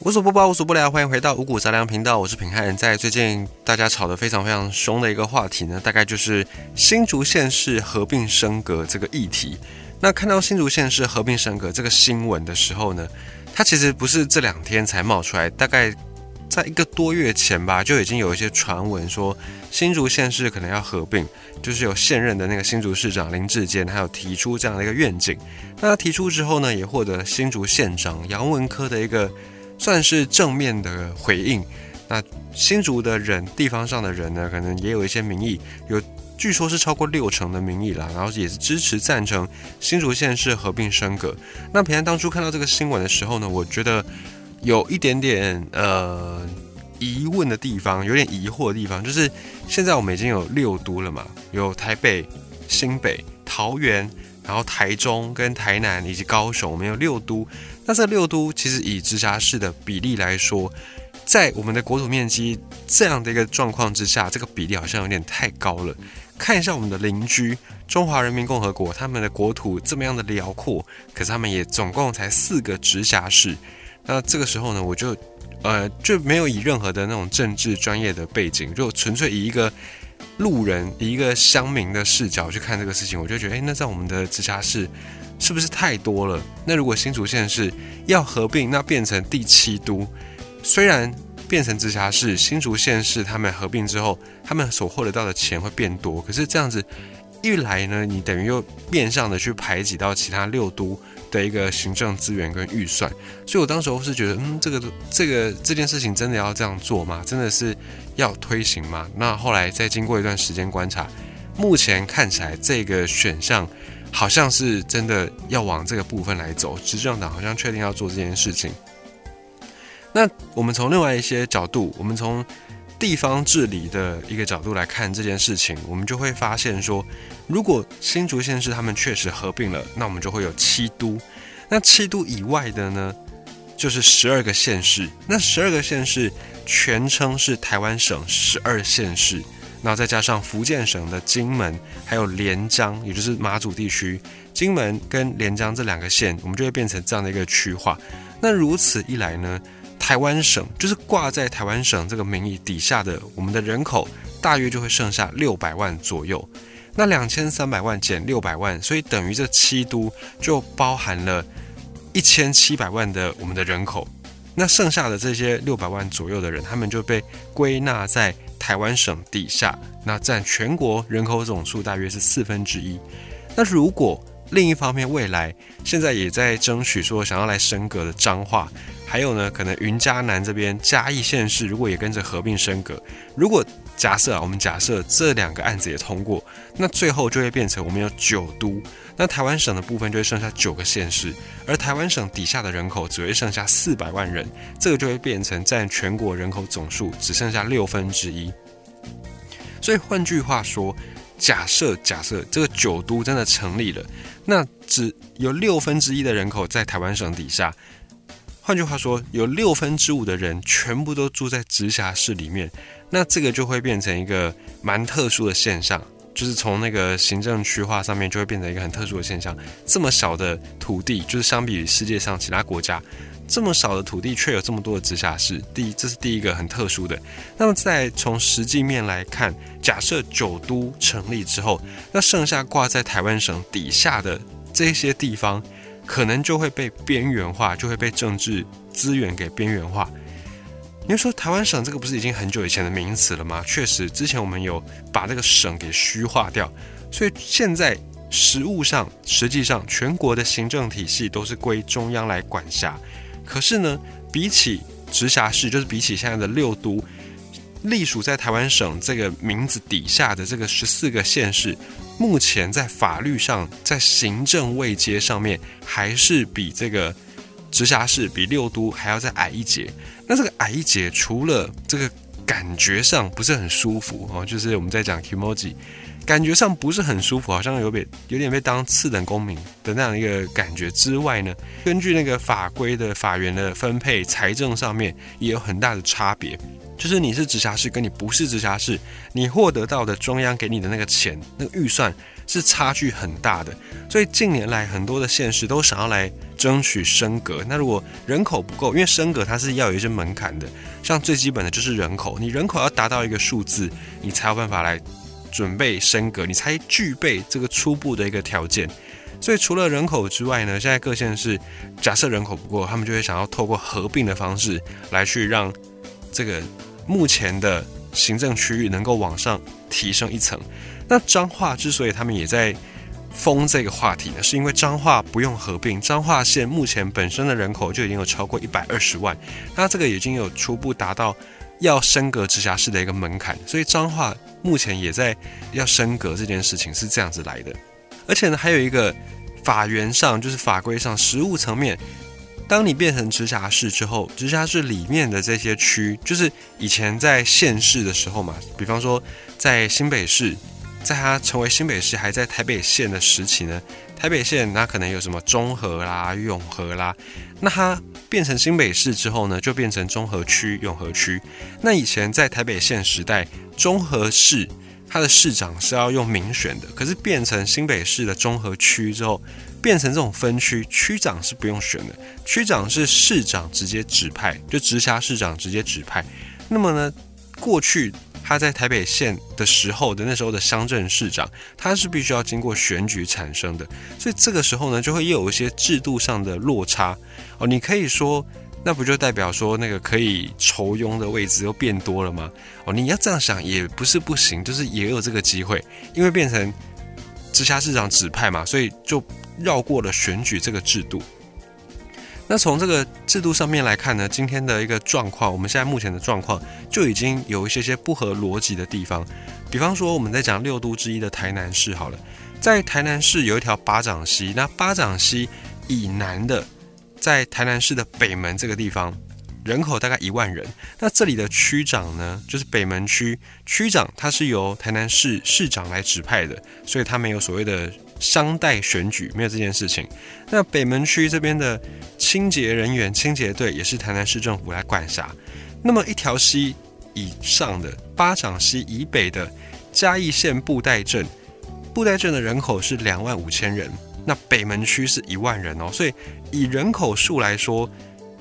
无所不包，无所不聊，欢迎回到五谷杂粮频道，我是平汉。在最近大家吵得非常非常凶的一个话题呢，大概就是新竹县市合并升格这个议题。那看到新竹县市合并升格这个新闻的时候呢，它其实不是这两天才冒出来，大概在一个多月前吧，就已经有一些传闻说新竹县市可能要合并，就是有现任的那个新竹市长林志坚，还有提出这样的一个愿景。那他提出之后呢，也获得新竹县长杨文科的一个。算是正面的回应。那新竹的人，地方上的人呢，可能也有一些民意，有据说是超过六成的民意啦，然后也是支持赞成新竹县市合并升格。那平安当初看到这个新闻的时候呢，我觉得有一点点呃疑问的地方，有点疑惑的地方，就是现在我们已经有六都了嘛，有台北、新北、桃园。然后台中跟台南以及高雄，我们有六都。那这六都其实以直辖市的比例来说，在我们的国土面积这样的一个状况之下，这个比例好像有点太高了。看一下我们的邻居中华人民共和国，他们的国土这么样的辽阔，可是他们也总共才四个直辖市。那这个时候呢，我就呃就没有以任何的那种政治专业的背景，就纯粹以一个。路人以一个乡民的视角去看这个事情，我就觉得，哎，那在我们的直辖市是不是太多了？那如果新竹县是要合并，那变成第七都，虽然变成直辖市，新竹县市他们合并之后，他们所获得到的钱会变多，可是这样子一来呢，你等于又变相的去排挤到其他六都。的一个行政资源跟预算，所以我当时候是觉得，嗯，这个这个这件事情真的要这样做吗？真的是要推行吗？那后来再经过一段时间观察，目前看起来这个选项好像是真的要往这个部分来走，执政党好像确定要做这件事情。那我们从另外一些角度，我们从地方治理的一个角度来看这件事情，我们就会发现说，如果新竹县市他们确实合并了，那我们就会有七都。那七都以外的呢，就是十二个县市。那十二个县市全称是台湾省十二县市，然后再加上福建省的金门，还有连江，也就是马祖地区，金门跟连江这两个县，我们就会变成这样的一个区划。那如此一来呢？台湾省就是挂在台湾省这个名义底下的，我们的人口大约就会剩下六百万左右。那两千三百万减六百万，所以等于这七都就包含了一千七百万的我们的人口。那剩下的这些六百万左右的人，他们就被归纳在台湾省底下，那占全国人口总数大约是四分之一。那如果另一方面，未来现在也在争取说想要来升格的彰化。还有呢，可能云嘉南这边嘉义县市如果也跟着合并升格，如果假设啊，我们假设这两个案子也通过，那最后就会变成我们有九都，那台湾省的部分就会剩下九个县市，而台湾省底下的人口只会剩下四百万人，这个就会变成占全国人口总数只剩下六分之一。所以换句话说，假设假设这个九都真的成立了，那只有六分之一的人口在台湾省底下。换句话说，有六分之五的人全部都住在直辖市里面，那这个就会变成一个蛮特殊的现象，就是从那个行政区划上面就会变成一个很特殊的现象。这么小的土地，就是相比于世界上其他国家，这么少的土地却有这么多的直辖市，第一，这是第一个很特殊的。那么再从实际面来看，假设九都成立之后，那剩下挂在台湾省底下的这些地方。可能就会被边缘化，就会被政治资源给边缘化。你说台湾省这个不是已经很久以前的名词了吗？确实，之前我们有把这个省给虚化掉，所以现在实务上，实际上全国的行政体系都是归中央来管辖。可是呢，比起直辖市，就是比起现在的六都。隶属在台湾省这个名字底下的这个十四个县市，目前在法律上，在行政位阶上面，还是比这个直辖市、比六都还要再矮一截。那这个矮一截，除了这个感觉上不是很舒服哦，就是我们在讲 emoji，感觉上不是很舒服，好像有被有点被当次等公民的那样一个感觉之外呢，根据那个法规的法源的分配，财政上面也有很大的差别。就是你是直辖市，跟你不是直辖市，你获得到的中央给你的那个钱、那个预算是差距很大的。所以近年来很多的县市都想要来争取升格。那如果人口不够，因为升格它是要有一些门槛的，像最基本的就是人口，你人口要达到一个数字，你才有办法来准备升格，你才具备这个初步的一个条件。所以除了人口之外呢，现在各县市假设人口不够，他们就会想要透过合并的方式来去让这个目前的行政区域能够往上提升一层。那彰化之所以他们也在封这个话题呢，是因为彰化不用合并，彰化县目前本身的人口就已经有超过一百二十万，那这个已经有初步达到要升格直辖市的一个门槛，所以彰化目前也在要升格这件事情是这样子来的。而且呢，还有一个法源上，就是法规上，实务层面，当你变成直辖市之后，直辖市里面的这些区，就是以前在县市的时候嘛，比方说在新北市，在它成为新北市还在台北县的时期呢，台北县那可能有什么中和啦、永和啦，那它变成新北市之后呢，就变成中和区、永和区。那以前在台北县时代，中和市。它的市长是要用民选的，可是变成新北市的综合区之后，变成这种分区，区长是不用选的，区长是市长直接指派，就直辖市长直接指派。那么呢，过去他在台北县的时候的那时候的乡镇市长，他是必须要经过选举产生的，所以这个时候呢，就会又有一些制度上的落差哦。你可以说。那不就代表说那个可以筹佣的位置又变多了吗？哦，你要这样想也不是不行，就是也有这个机会，因为变成直辖市长指派嘛，所以就绕过了选举这个制度。那从这个制度上面来看呢，今天的一个状况，我们现在目前的状况就已经有一些些不合逻辑的地方。比方说，我们在讲六都之一的台南市好了，在台南市有一条巴掌溪，那巴掌溪以南的。在台南市的北门这个地方，人口大概一万人。那这里的区长呢，就是北门区区长，他是由台南市市长来指派的，所以他没有所谓的商代选举，没有这件事情。那北门区这边的清洁人员、清洁队也是台南市政府来管辖。那么一条溪以上的巴掌溪以北的嘉义县布袋镇，布袋镇的人口是两万五千人。那北门区是一万人哦，所以以人口数来说，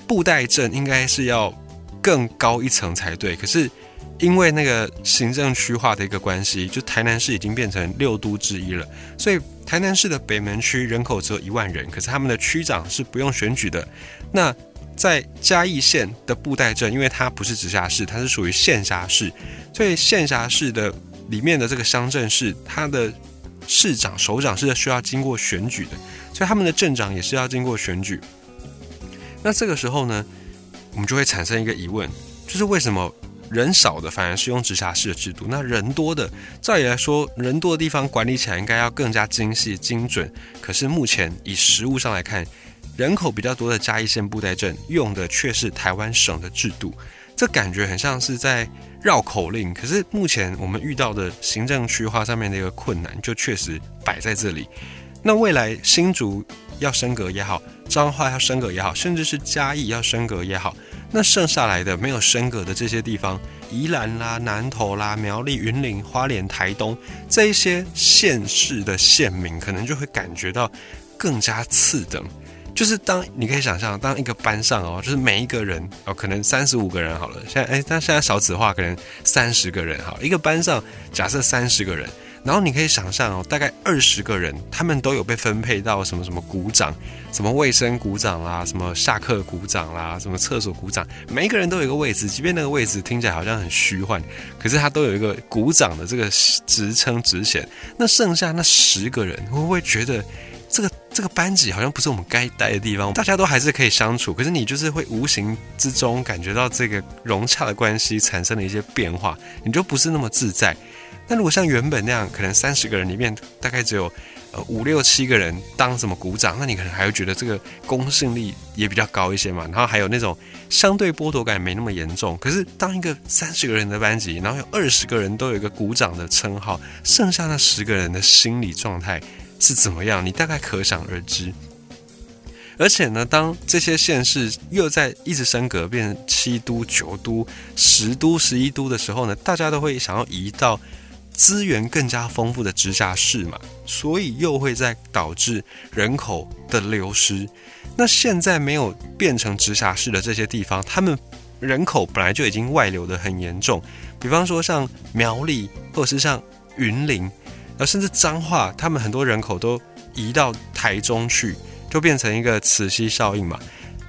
布袋镇应该是要更高一层才对。可是因为那个行政区划的一个关系，就台南市已经变成六都之一了，所以台南市的北门区人口只有一万人，可是他们的区长是不用选举的。那在嘉义县的布袋镇，因为它不是直辖市，它是属于县辖市，所以县辖市的里面的这个乡镇市，它的。市长、首长是需要经过选举的，所以他们的镇长也是要经过选举。那这个时候呢，我们就会产生一个疑问，就是为什么人少的反而是用直辖市的制度？那人多的，照理来说，人多的地方管理起来应该要更加精细、精准。可是目前以实物上来看，人口比较多的嘉义县布袋镇用的却是台湾省的制度。这感觉很像是在绕口令，可是目前我们遇到的行政区划上面的一个困难，就确实摆在这里。那未来新竹要升格也好，彰化要升格也好，甚至是嘉义要升格也好，那剩下来的没有升格的这些地方，宜兰啦、南投啦、苗栗、云林、花莲、台东这一些县市的县民，可能就会感觉到更加次等。就是当你可以想象，当一个班上哦，就是每一个人哦，可能三十五个人好了。现在哎，但现在少子化，可能三十个人好。一个班上假设三十个人，然后你可以想象哦，大概二十个人，他们都有被分配到什么什么鼓掌，什么卫生鼓掌啦，什么下课鼓掌啦，什么厕所鼓掌，每一个人都有一个位置，即便那个位置听起来好像很虚幻，可是他都有一个鼓掌的这个职称职衔。那剩下那十个人，会不会觉得？这个这个班级好像不是我们该待的地方，大家都还是可以相处，可是你就是会无形之中感觉到这个融洽的关系产生了一些变化，你就不是那么自在。那如果像原本那样，可能三十个人里面大概只有呃五六七个人当什么鼓掌，那你可能还会觉得这个公信力也比较高一些嘛。然后还有那种相对剥夺感没那么严重。可是当一个三十个人的班级，然后有二十个人都有一个鼓掌的称号，剩下那十个人的心理状态。是怎么样？你大概可想而知。而且呢，当这些县市又在一直升格，变成七都、九都、十都、十一都的时候呢，大家都会想要移到资源更加丰富的直辖市嘛，所以又会在导致人口的流失。那现在没有变成直辖市的这些地方，他们人口本来就已经外流的很严重。比方说像苗栗，或者是像云林，而甚至彰化，他们很多人口都移到台中去，就变成一个磁吸效应嘛。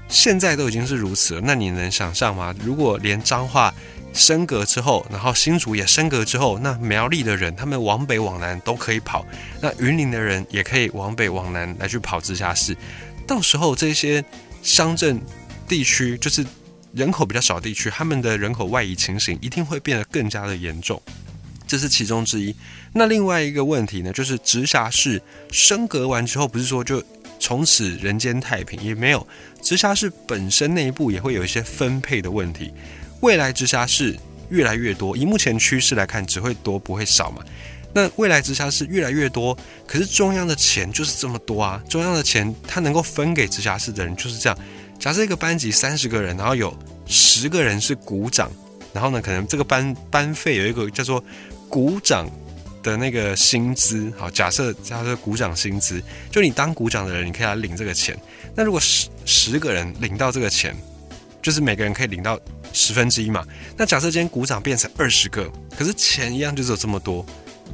现在都已经是如此了，那你能想象吗？如果连彰化升格之后，然后新竹也升格之后，那苗栗的人他们往北往南都可以跑，那云林的人也可以往北往南来去跑直辖市。到时候这些乡镇地区，就是人口比较少地区，他们的人口外移情形一定会变得更加的严重，这是其中之一。那另外一个问题呢，就是直辖市升格完之后，不是说就从此人间太平，也没有，直辖市本身内部也会有一些分配的问题。未来直辖市越来越多，以目前趋势来看，只会多不会少嘛。那未来直辖市越来越多，可是中央的钱就是这么多啊！中央的钱它能够分给直辖市的人就是这样。假设一个班级三十个人，然后有十个人是股长，然后呢，可能这个班班费有一个叫做股长的那个薪资。好，假设假设股长薪资，就你当股长的人，你可以来领这个钱。那如果十十个人领到这个钱，就是每个人可以领到十分之一嘛。那假设今天股长变成二十个，可是钱一样就只有这么多。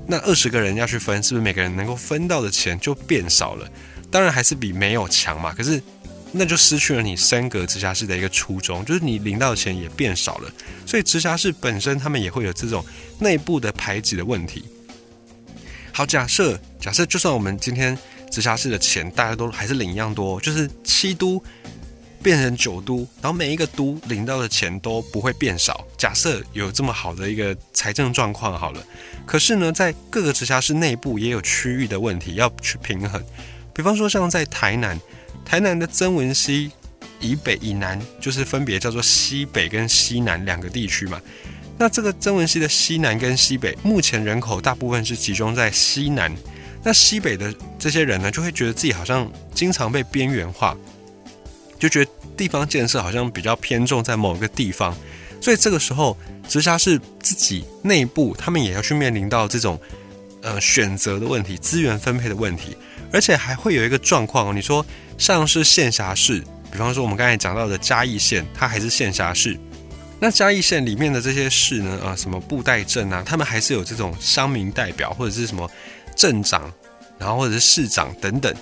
那二十个人要去分，是不是每个人能够分到的钱就变少了？当然还是比没有强嘛。可是那就失去了你升格直辖市的一个初衷，就是你领到的钱也变少了。所以直辖市本身他们也会有这种内部的排挤的问题。好，假设假设就算我们今天直辖市的钱大家都还是领一样多，就是七都。变成九都，然后每一个都领到的钱都不会变少。假设有这么好的一个财政状况好了，可是呢，在各个直辖市内部也有区域的问题要去平衡。比方说，像在台南，台南的曾文溪以北、以南，就是分别叫做西北跟西南两个地区嘛。那这个曾文溪的西南跟西北，目前人口大部分是集中在西南。那西北的这些人呢，就会觉得自己好像经常被边缘化。就觉得地方建设好像比较偏重在某个地方，所以这个时候直辖市自己内部，他们也要去面临到这种呃选择的问题、资源分配的问题，而且还会有一个状况哦。你说像是县辖市，比方说我们刚才讲到的嘉义县，它还是县辖市，那嘉义县里面的这些市呢，啊，什么布袋镇啊，他们还是有这种乡民代表或者是什么镇长，然后或者是市长等等。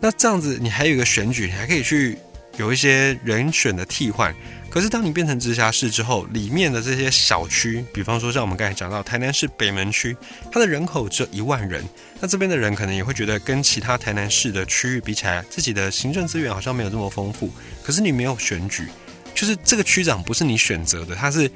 那这样子，你还有一个选举，你还可以去。有一些人选的替换，可是当你变成直辖市之后，里面的这些小区，比方说像我们刚才讲到台南市北门区，它的人口只有一万人，那这边的人可能也会觉得跟其他台南市的区域比起来，自己的行政资源好像没有这么丰富。可是你没有选举，就是这个区长不是你选择的，他是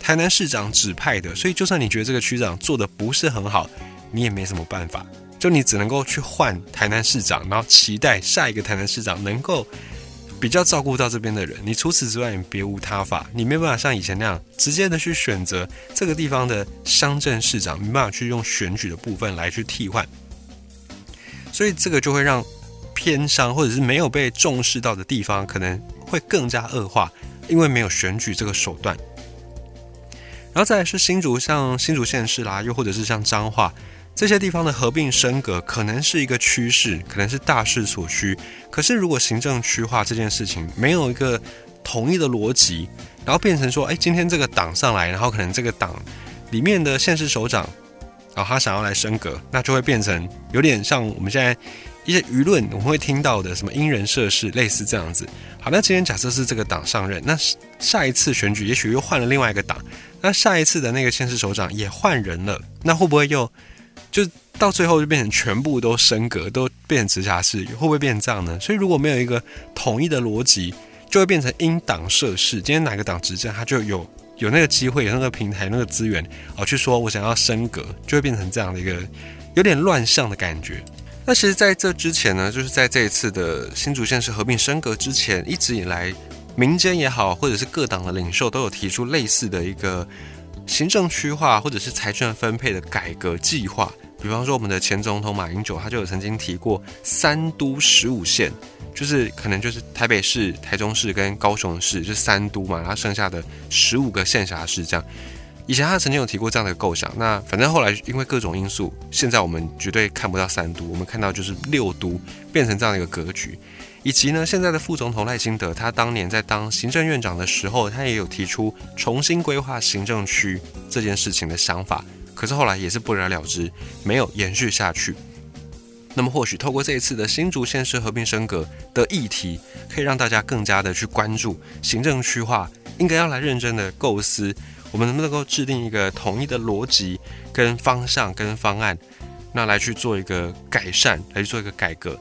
台南市长指派的，所以就算你觉得这个区长做的不是很好，你也没什么办法，就你只能够去换台南市长，然后期待下一个台南市长能够。比较照顾到这边的人，你除此之外也别无他法，你没办法像以前那样直接的去选择这个地方的乡镇市长，没办法去用选举的部分来去替换，所以这个就会让偏乡或者是没有被重视到的地方可能会更加恶化，因为没有选举这个手段。然后再来是新竹，像新竹县市啦，又或者是像彰化。这些地方的合并升格可能是一个趋势，可能是大势所趋。可是，如果行政区划这件事情没有一个统一的逻辑，然后变成说，哎，今天这个党上来，然后可能这个党里面的县市首长，然后他想要来升格，那就会变成有点像我们现在一些舆论我们会听到的什么因人设事，类似这样子。好，那今天假设是这个党上任，那下一次选举也许又换了另外一个党，那下一次的那个县市首长也换人了，那会不会又？就到最后就变成全部都升格，都变成直辖市，会不会变成这样呢？所以如果没有一个统一的逻辑，就会变成因党设市。今天哪个党执政，他就有有那个机会，有那个平台，那个资源，哦，去说我想要升格，就会变成这样的一个有点乱象的感觉。那其实在这之前呢，就是在这一次的新竹县市合并升格之前，一直以来民间也好，或者是各党的领袖都有提出类似的一个。行政区划或者是财政分配的改革计划，比方说我们的前总统马英九，他就有曾经提过三都十五县，就是可能就是台北市、台中市跟高雄市，就是三都嘛，然后剩下的十五个县辖市这样。以前他曾经有提过这样的构想，那反正后来因为各种因素，现在我们绝对看不到三都，我们看到就是六都变成这样的一个格局。以及呢，现在的副总统赖清德，他当年在当行政院长的时候，他也有提出重新规划行政区这件事情的想法，可是后来也是不了了之，没有延续下去。那么或许透过这一次的新竹县市合并升格的议题，可以让大家更加的去关注行政区划，应该要来认真的构思。我们能不能够制定一个统一的逻辑、跟方向、跟方案，那来去做一个改善，来去做一个改革？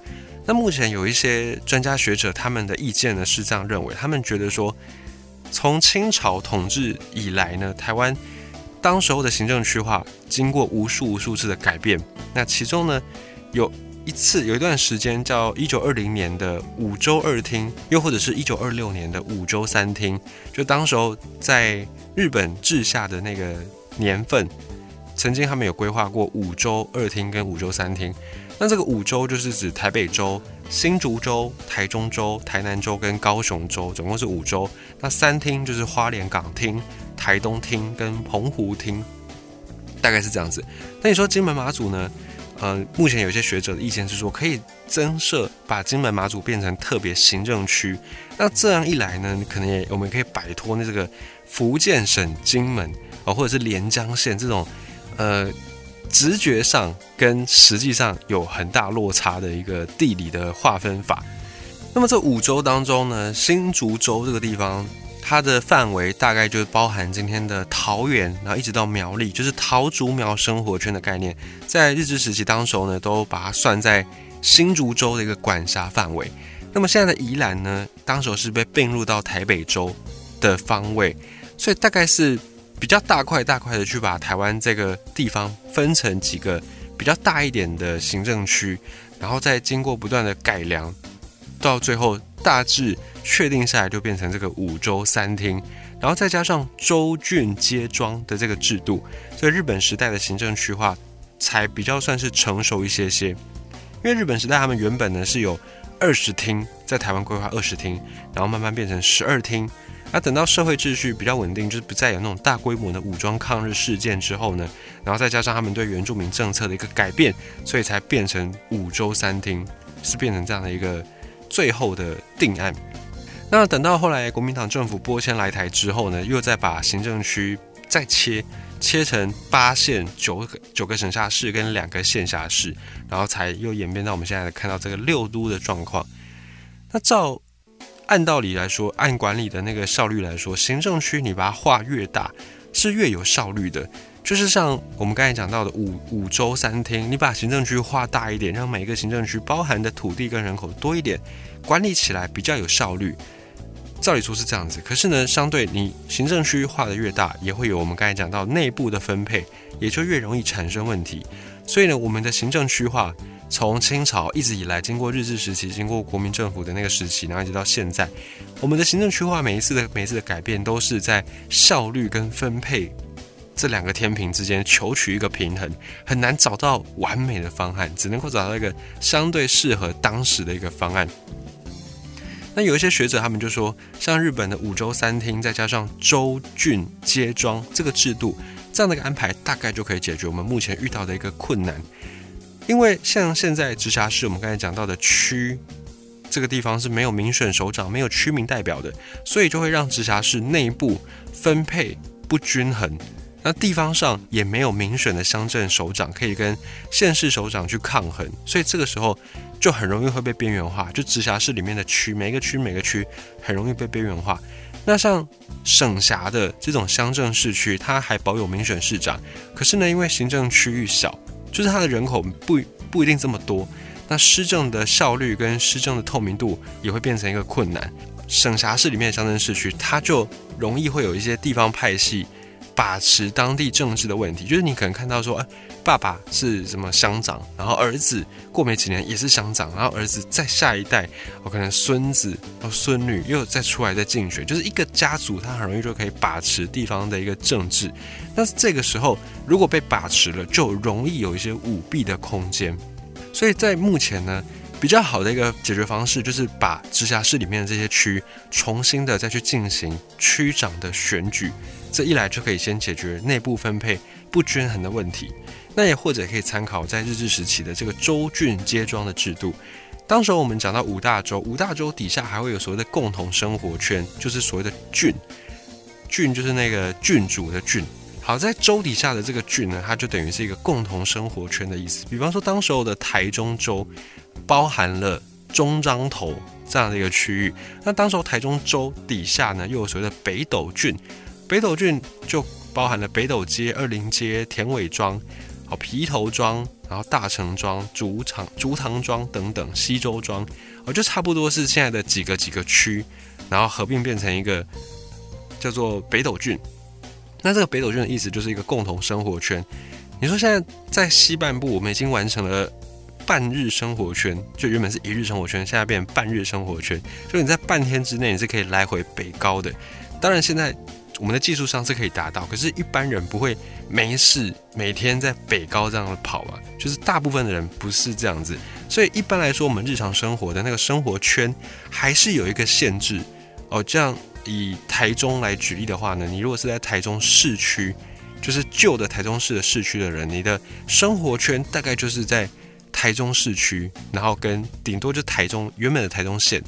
那目前有一些专家学者，他们的意见呢是这样认为，他们觉得说，从清朝统治以来呢，台湾当时候的行政区划经过无数无数次的改变，那其中呢有一次有一段时间叫一九二零年的五州二厅，又或者是一九二六年的五州三厅，就当时候在。日本治下的那个年份，曾经他们有规划过五州二厅跟五州三厅。那这个五州就是指台北州、新竹州、台中州、台南州跟高雄州，总共是五州。那三厅就是花莲港厅、台东厅跟澎湖厅，大概是这样子。那你说金门马祖呢？呃，目前有些学者的意见是说，可以增设把金门马祖变成特别行政区。那这样一来呢，可能也我们可以摆脱那这个。福建省金门哦，或者是连江县这种，呃，直觉上跟实际上有很大落差的一个地理的划分法。那么这五州当中呢，新竹州这个地方，它的范围大概就包含今天的桃园，然后一直到苗栗，就是桃竹苗生活圈的概念。在日治时期当时候呢，都把它算在新竹州的一个管辖范围。那么现在的宜兰呢，当时候是被并入到台北州的方位。所以大概是比较大块大块的去把台湾这个地方分成几个比较大一点的行政区，然后再经过不断的改良，到最后大致确定下来就变成这个五州三厅，然后再加上州郡街庄的这个制度，所以日本时代的行政区划才比较算是成熟一些些。因为日本时代他们原本呢是有二十厅在台湾规划二十厅，然后慢慢变成十二厅。那等到社会秩序比较稳定，就是不再有那种大规模的武装抗日事件之后呢，然后再加上他们对原住民政策的一个改变，所以才变成五州三厅，是变成这样的一个最后的定案。那等到后来国民党政府拨迁来台之后呢，又再把行政区再切切成八县、九个九个省辖市跟两个县辖市，然后才又演变到我们现在看到这个六都的状况。那照。按道理来说，按管理的那个效率来说，行政区你把它画越大，是越有效率的。就是像我们刚才讲到的五五州三厅，你把行政区画大一点，让每个行政区包含的土地跟人口多一点，管理起来比较有效率。照理说是这样子，可是呢，相对你行政区画的越大，也会有我们刚才讲到内部的分配，也就越容易产生问题。所以呢，我们的行政区划。从清朝一直以来，经过日治时期，经过国民政府的那个时期，然后一直到现在，我们的行政区划每一次的每一次的改变，都是在效率跟分配这两个天平之间求取一个平衡，很难找到完美的方案，只能够找到一个相对适合当时的一个方案。那有一些学者他们就说，像日本的五州三厅，再加上州郡街庄这个制度，这样的一个安排，大概就可以解决我们目前遇到的一个困难。因为像现在直辖市，我们刚才讲到的区，这个地方是没有民选首长、没有区民代表的，所以就会让直辖市内部分配不均衡。那地方上也没有民选的乡镇首长可以跟县市首长去抗衡，所以这个时候就很容易会被边缘化。就直辖市里面的区，每个区每个区很容易被边缘化。那像省辖的这种乡镇市区，它还保有民选市长，可是呢，因为行政区域小。就是它的人口不不一定这么多，那施政的效率跟施政的透明度也会变成一个困难。省辖市里面的乡镇市区，它就容易会有一些地方派系。把持当地政治的问题，就是你可能看到说，哎，爸爸是什么乡长，然后儿子过没几年也是乡长，然后儿子再下一代，我可能孙子或孙女又再出来再竞选，就是一个家族，他很容易就可以把持地方的一个政治。但是这个时候，如果被把持了，就容易有一些舞弊的空间。所以在目前呢，比较好的一个解决方式，就是把直辖市里面的这些区重新的再去进行区长的选举。这一来就可以先解决内部分配不均衡的问题。那也或者可以参考在日治时期的这个州郡街庄的制度。当时候我们讲到五大洲，五大洲底下还会有所谓的共同生活圈，就是所谓的郡。郡就是那个郡主的郡。好，在州底下的这个郡呢，它就等于是一个共同生活圈的意思。比方说，当时候的台中州包含了中彰头这样的一个区域。那当时候台中州底下呢，又有所谓的北斗郡。北斗郡就包含了北斗街、二林街、田尾庄、好皮头庄，然后大城庄、竹场、竹塘庄等等，西周庄，哦，就差不多是现在的几个几个区，然后合并变成一个叫做北斗郡。那这个北斗郡的意思就是一个共同生活圈。你说现在在西半部，我们已经完成了半日生活圈，就原本是一日生活圈，现在变半日生活圈。就你在半天之内，你是可以来回北高的。当然，现在我们的技术上是可以达到，可是一般人不会没事每天在北高这样跑啊。就是大部分的人不是这样子，所以一般来说，我们日常生活的那个生活圈还是有一个限制哦。这样。以台中来举例的话呢，你如果是在台中市区，就是旧的台中市的市区的人，你的生活圈大概就是在台中市区，然后跟顶多就台中原本的台中县，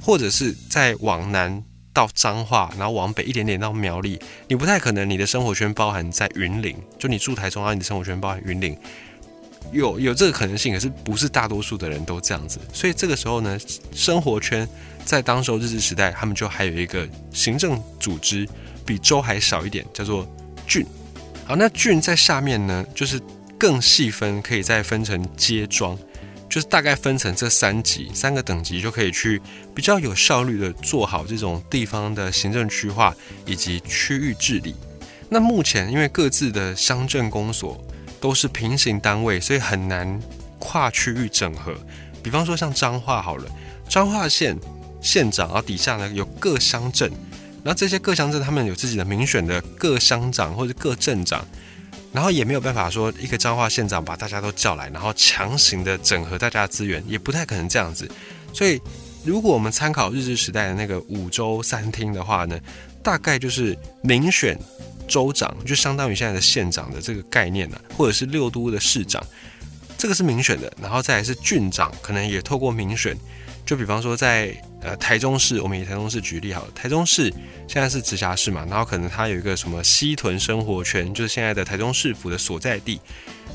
或者是在往南到彰化，然后往北一点点到苗栗，你不太可能你的生活圈包含在云林，就你住台中，然后你的生活圈包含云林。有有这个可能性，可是不是大多数的人都这样子，所以这个时候呢，生活圈在当时候日治时代，他们就还有一个行政组织比州还少一点，叫做郡。好，那郡在下面呢，就是更细分，可以再分成街庄，就是大概分成这三级三个等级，就可以去比较有效率的做好这种地方的行政区划以及区域治理。那目前因为各自的乡镇公所。都是平行单位，所以很难跨区域整合。比方说像彰化好了，彰化县县长，然后底下呢有各乡镇，然后这些各乡镇他们有自己的民选的各乡长或者各镇长，然后也没有办法说一个彰化县长把大家都叫来，然后强行的整合大家的资源，也不太可能这样子。所以如果我们参考日治时代的那个五州三厅的话呢，大概就是民选。州长就相当于现在的县长的这个概念呢，或者是六都的市长，这个是民选的，然后再来是郡长，可能也透过民选。就比方说在呃台中市，我们以台中市举例好了，台中市现在是直辖市嘛，然后可能它有一个什么西屯生活圈，就是现在的台中市府的所在地。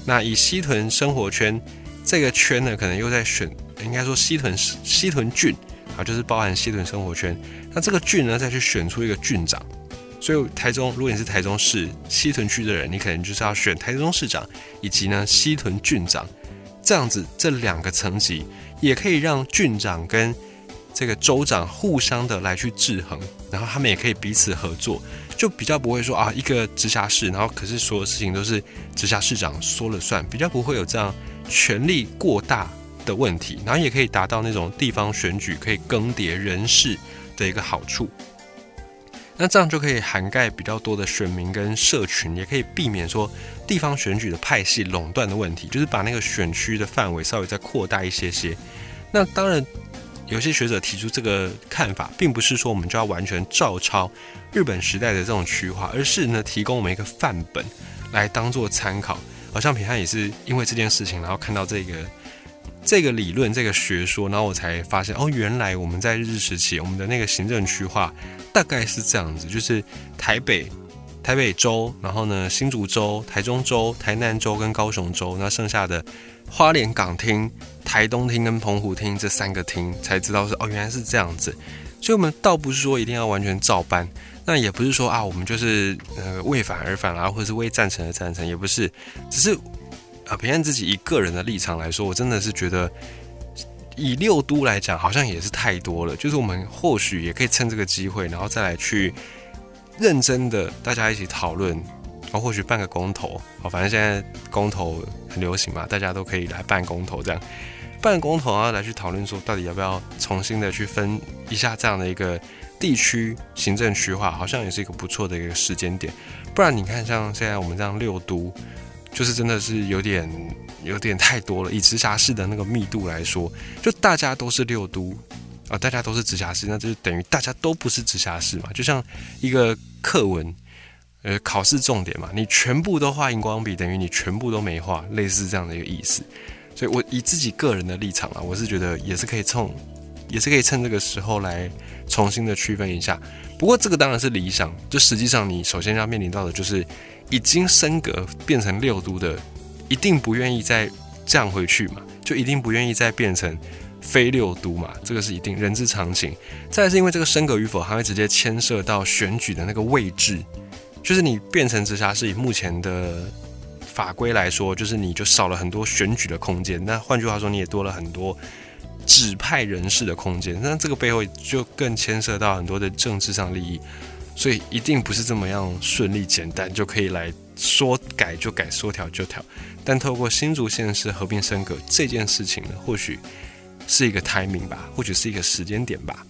那以西屯生活圈这个圈呢，可能又在选，应该说西屯西屯郡啊，就是包含西屯生活圈。那这个郡呢，再去选出一个郡长。所以台中，如果你是台中市西屯区的人，你可能就是要选台中市长，以及呢西屯郡长，这样子这两个层级也可以让郡长跟这个州长互相的来去制衡，然后他们也可以彼此合作，就比较不会说啊一个直辖市，然后可是所有事情都是直辖市长说了算，比较不会有这样权力过大的问题，然后也可以达到那种地方选举可以更迭人事的一个好处。那这样就可以涵盖比较多的选民跟社群，也可以避免说地方选举的派系垄断的问题，就是把那个选区的范围稍微再扩大一些些。那当然，有些学者提出这个看法，并不是说我们就要完全照抄日本时代的这种区划，而是呢提供我们一个范本来当做参考。好像平汉也是因为这件事情，然后看到这个。这个理论，这个学说，然后我才发现，哦，原来我们在日治时期，我们的那个行政区划大概是这样子，就是台北、台北州，然后呢，新竹州、台中州、台南州跟高雄州，那剩下的花莲港厅、台东厅跟澎湖厅这三个厅，才知道是哦，原来是这样子。所以，我们倒不是说一定要完全照搬，那也不是说啊，我们就是呃为反而反啊，或者是为赞成而赞成，也不是，只是。啊，平安自己以个人的立场来说，我真的是觉得，以六都来讲，好像也是太多了。就是我们或许也可以趁这个机会，然后再来去认真的大家一起讨论，然后或许办个公投。好，反正现在公投很流行嘛，大家都可以来办公投，这样办公投，然后来去讨论说，到底要不要重新的去分一下这样的一个地区行政区划，好像也是一个不错的一个时间点。不然你看，像现在我们这样六都。就是真的是有点有点太多了。以直辖市的那个密度来说，就大家都是六都，啊，大家都是直辖市，那就等于大家都不是直辖市嘛。就像一个课文，呃，考试重点嘛，你全部都画荧光笔，等于你全部都没画，类似这样的一个意思。所以我以自己个人的立场啊，我是觉得也是可以冲，也是可以趁这个时候来重新的区分一下。不过这个当然是理想，就实际上你首先要面临到的就是已经升格变成六都的，一定不愿意再降回去嘛，就一定不愿意再变成非六都嘛，这个是一定人之常情。再是因为这个升格与否，还会直接牵涉到选举的那个位置，就是你变成直辖市，以目前的法规来说，就是你就少了很多选举的空间。那换句话说，你也多了很多。指派人士的空间，那这个背后就更牵涉到很多的政治上利益，所以一定不是这么样顺利简单就可以来说改就改，说调就调。但透过新竹县市合并升格这件事情呢，或许是一个 timing 吧，或许是一个时间点吧。